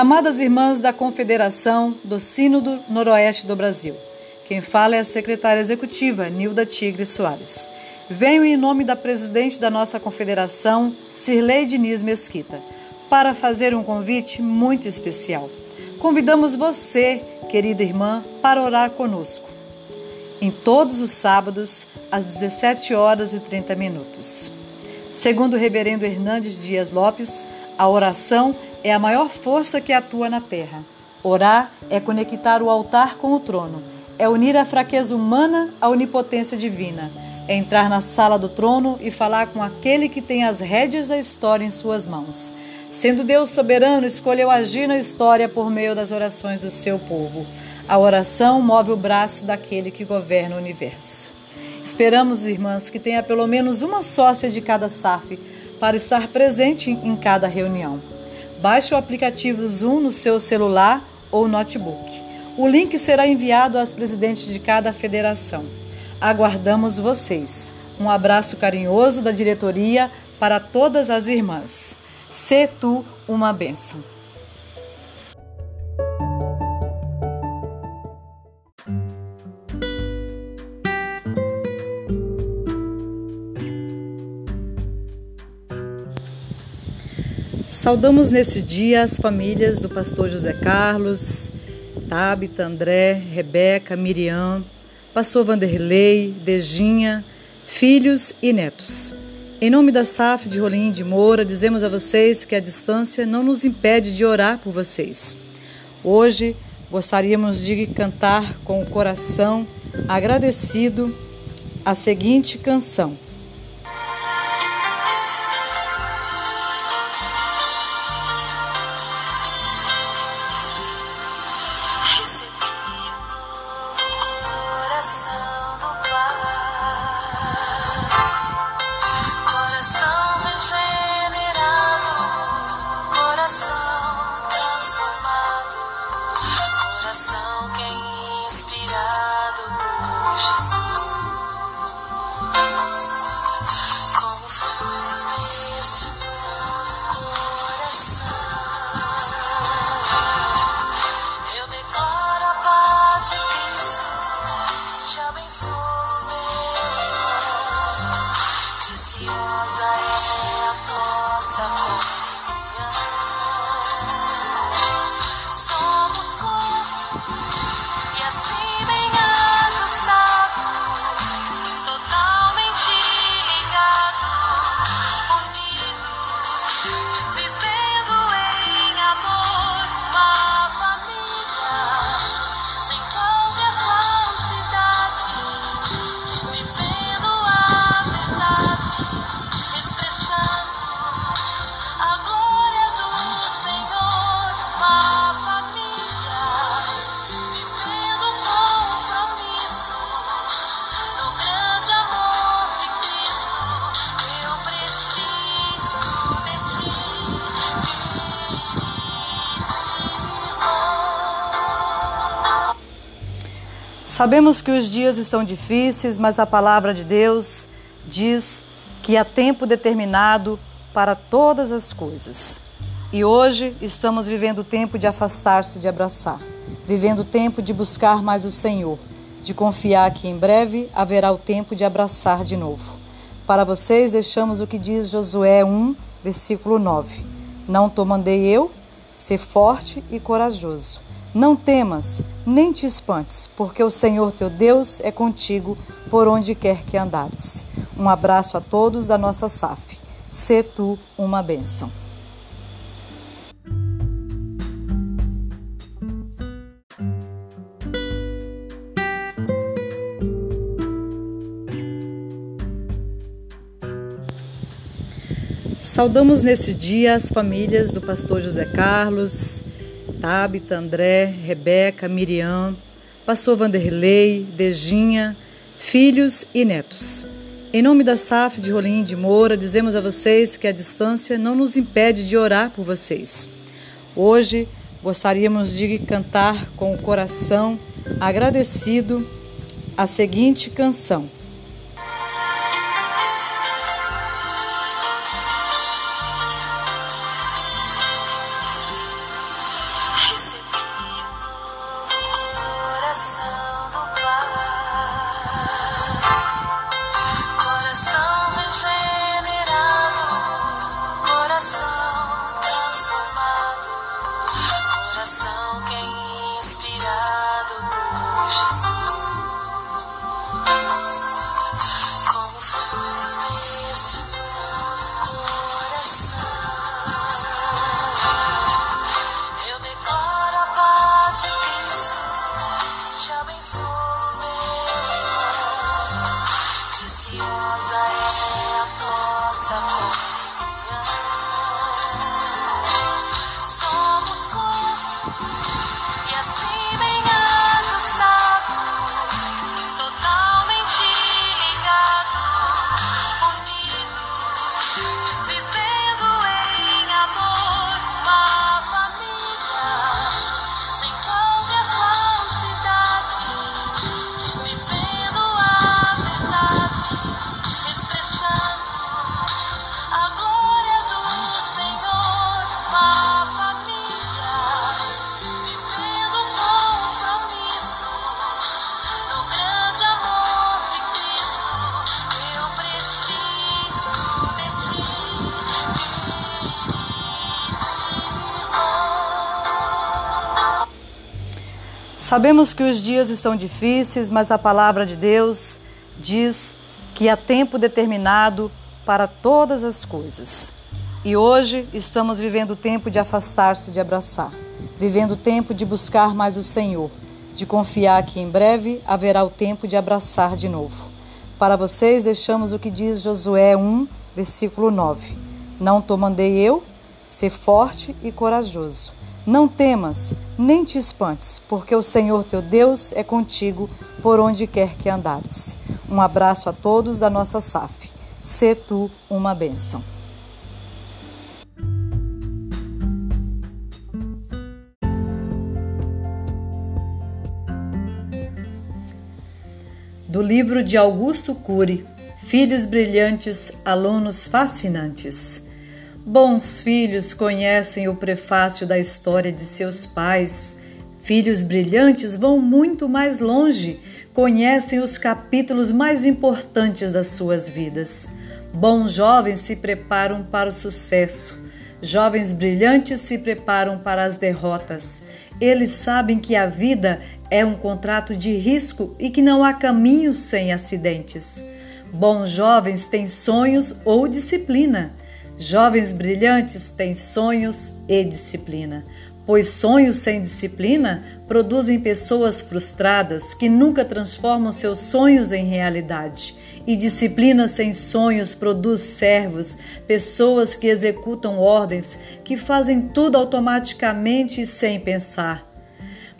Amadas irmãs da Confederação do Sínodo Noroeste do Brasil, quem fala é a secretária executiva Nilda Tigre Soares. Venho em nome da presidente da nossa confederação, Cirlei Diniz Mesquita, para fazer um convite muito especial. Convidamos você, querida irmã, para orar conosco. Em todos os sábados, às 17 horas e 30 minutos. Segundo o reverendo Hernandes Dias Lopes, a oração é a maior força que atua na terra. Orar é conectar o altar com o trono, é unir a fraqueza humana à onipotência divina, é entrar na sala do trono e falar com aquele que tem as rédeas da história em suas mãos. Sendo Deus soberano, escolheu agir na história por meio das orações do seu povo. A oração move o braço daquele que governa o universo. Esperamos, irmãs, que tenha pelo menos uma sócia de cada SAF para estar presente em cada reunião. Baixe o aplicativo Zoom no seu celular ou notebook. O link será enviado às presidentes de cada federação. Aguardamos vocês. Um abraço carinhoso da diretoria para todas as irmãs. Se tu uma bênção. Saudamos neste dia as famílias do pastor José Carlos, Tabita, André, Rebeca, Miriam, pastor Vanderlei, Dejinha, filhos e netos. Em nome da SAF de Rolim de Moura, dizemos a vocês que a distância não nos impede de orar por vocês. Hoje gostaríamos de cantar com o coração agradecido a seguinte canção. Sabemos que os dias estão difíceis, mas a palavra de Deus diz que há tempo determinado para todas as coisas. E hoje estamos vivendo o tempo de afastar-se de abraçar, vivendo o tempo de buscar mais o Senhor, de confiar que em breve haverá o tempo de abraçar de novo. Para vocês deixamos o que diz Josué 1, versículo 9. Não te mandei eu? Ser forte e corajoso não temas, nem te espantes, porque o Senhor teu Deus é contigo por onde quer que andares. Um abraço a todos da nossa SAF. Sê tu uma bênção. Saudamos neste dia as famílias do pastor José Carlos, Tabita, André, Rebeca, Miriam, pastor Vanderlei, Dejinha, filhos e netos. Em nome da SAF de Rolim de Moura, dizemos a vocês que a distância não nos impede de orar por vocês. Hoje gostaríamos de cantar com o coração agradecido a seguinte canção. Sabemos que os dias estão difíceis, mas a palavra de Deus diz que há tempo determinado para todas as coisas. E hoje estamos vivendo o tempo de afastar-se de abraçar, vivendo o tempo de buscar mais o Senhor, de confiar que em breve haverá o tempo de abraçar de novo. Para vocês deixamos o que diz Josué 1, versículo 9. Não te mandei eu? Ser forte e corajoso. Não temas, nem te espantes, porque o Senhor teu Deus é contigo por onde quer que andares. Um abraço a todos da nossa SAF. Sê tu uma bênção. Do livro de Augusto Cury, Filhos Brilhantes, Alunos Fascinantes. Bons filhos conhecem o prefácio da história de seus pais. Filhos brilhantes vão muito mais longe, conhecem os capítulos mais importantes das suas vidas. Bons jovens se preparam para o sucesso. Jovens brilhantes se preparam para as derrotas. Eles sabem que a vida é um contrato de risco e que não há caminho sem acidentes. Bons jovens têm sonhos ou disciplina. Jovens brilhantes têm sonhos e disciplina, pois sonhos sem disciplina produzem pessoas frustradas que nunca transformam seus sonhos em realidade. E disciplina sem sonhos produz servos, pessoas que executam ordens, que fazem tudo automaticamente e sem pensar.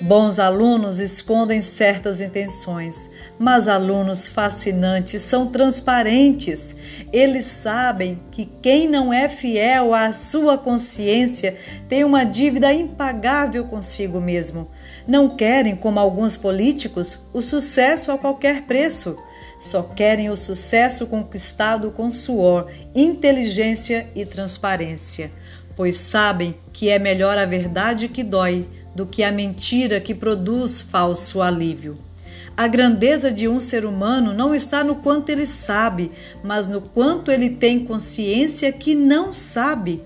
Bons alunos escondem certas intenções, mas alunos fascinantes são transparentes. Eles sabem que quem não é fiel à sua consciência tem uma dívida impagável consigo mesmo. Não querem, como alguns políticos, o sucesso a qualquer preço. Só querem o sucesso conquistado com suor, inteligência e transparência, pois sabem que é melhor a verdade que dói do que a mentira que produz falso alívio. A grandeza de um ser humano não está no quanto ele sabe, mas no quanto ele tem consciência que não sabe.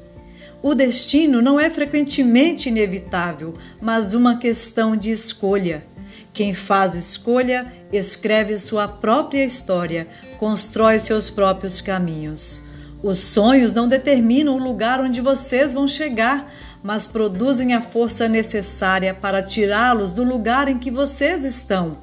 O destino não é frequentemente inevitável, mas uma questão de escolha. Quem faz escolha escreve sua própria história, constrói seus próprios caminhos. Os sonhos não determinam o lugar onde vocês vão chegar, mas produzem a força necessária para tirá-los do lugar em que vocês estão.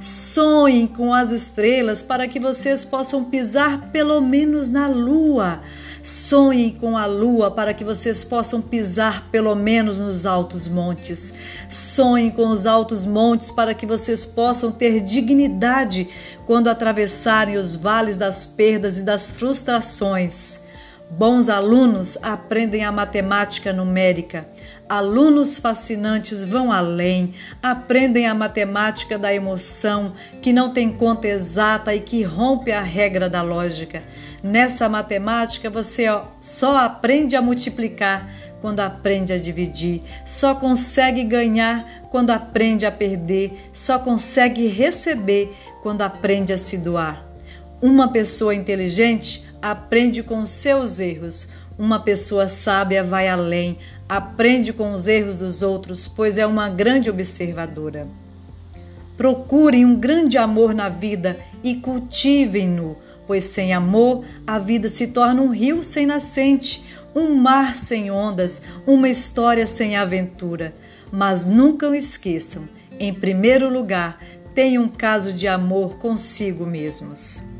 Sonhem com as estrelas para que vocês possam pisar pelo menos na lua. Sonhem com a lua para que vocês possam pisar pelo menos nos altos montes. Sonhem com os altos montes para que vocês possam ter dignidade quando atravessarem os vales das perdas e das frustrações. Bons alunos aprendem a matemática numérica. Alunos fascinantes vão além, aprendem a matemática da emoção, que não tem conta exata e que rompe a regra da lógica. Nessa matemática você só aprende a multiplicar quando aprende a dividir, só consegue ganhar quando aprende a perder, só consegue receber quando aprende a se doar. Uma pessoa inteligente aprende com seus erros. Uma pessoa sábia vai além, aprende com os erros dos outros, pois é uma grande observadora. Procurem um grande amor na vida e cultivem-no, pois sem amor a vida se torna um rio sem nascente, um mar sem ondas, uma história sem aventura. Mas nunca o esqueçam, em primeiro lugar, tenham um caso de amor consigo mesmos.